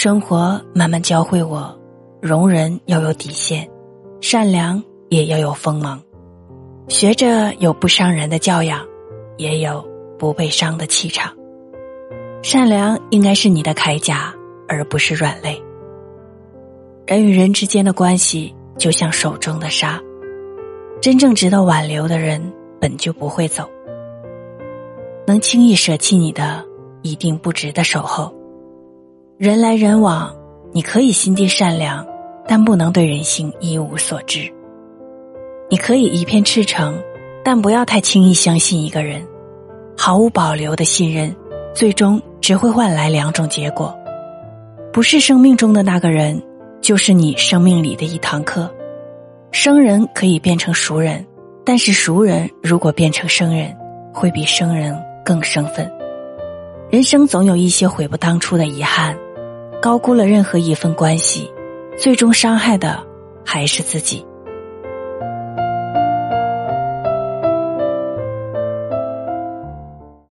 生活慢慢教会我，容人要有底线，善良也要有锋芒。学着有不伤人的教养，也有不被伤的气场。善良应该是你的铠甲，而不是软肋。人与人之间的关系就像手中的沙，真正值得挽留的人本就不会走。能轻易舍弃你的，一定不值得守候。人来人往，你可以心地善良，但不能对人性一无所知。你可以一片赤诚，但不要太轻易相信一个人。毫无保留的信任，最终只会换来两种结果：不是生命中的那个人，就是你生命里的一堂课。生人可以变成熟人，但是熟人如果变成生人，会比生人更生分。人生总有一些悔不当初的遗憾。高估了任何一份关系，最终伤害的还是自己。